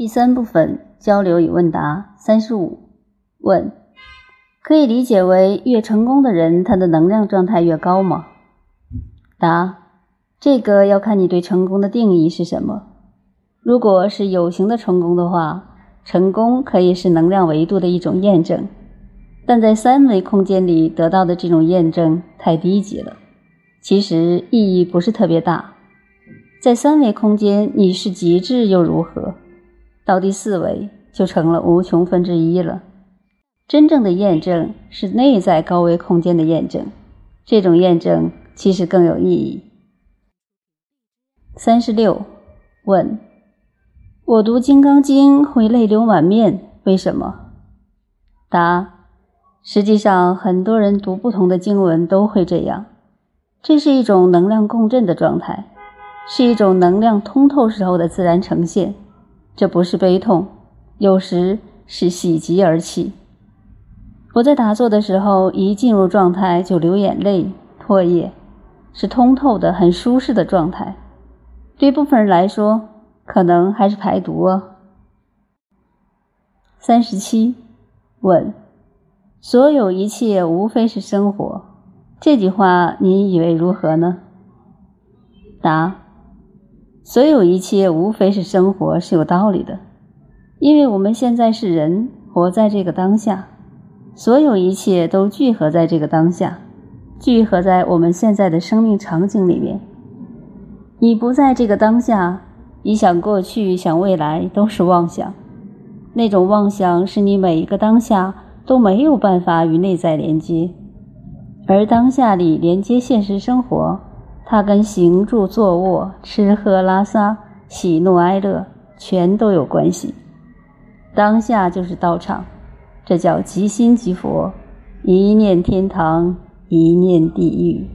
第三部分交流与问答三十五问，可以理解为越成功的人，他的能量状态越高吗？答：这个要看你对成功的定义是什么。如果是有形的成功的话，成功可以是能量维度的一种验证，但在三维空间里得到的这种验证太低级了，其实意义不是特别大。在三维空间你是极致又如何？到第四维就成了无穷分之一了。真正的验证是内在高维空间的验证，这种验证其实更有意义。三十六问：我读《金刚经》会泪流满面，为什么？答：实际上，很多人读不同的经文都会这样。这是一种能量共振的状态，是一种能量通透时候的自然呈现。这不是悲痛，有时是喜极而泣。我在打坐的时候，一进入状态就流眼泪、唾液，是通透的、很舒适的状态。对部分人来说，可能还是排毒哦。三十七问：所有一切无非是生活，这句话你以为如何呢？答。所有一切无非是生活，是有道理的，因为我们现在是人，活在这个当下，所有一切都聚合在这个当下，聚合在我们现在的生命场景里面。你不在这个当下，你想过去、想未来都是妄想，那种妄想是你每一个当下都没有办法与内在连接，而当下里连接现实生活。它跟行住坐卧、吃喝拉撒、喜怒哀乐全都有关系。当下就是道场，这叫即心即佛，一念天堂，一念地狱。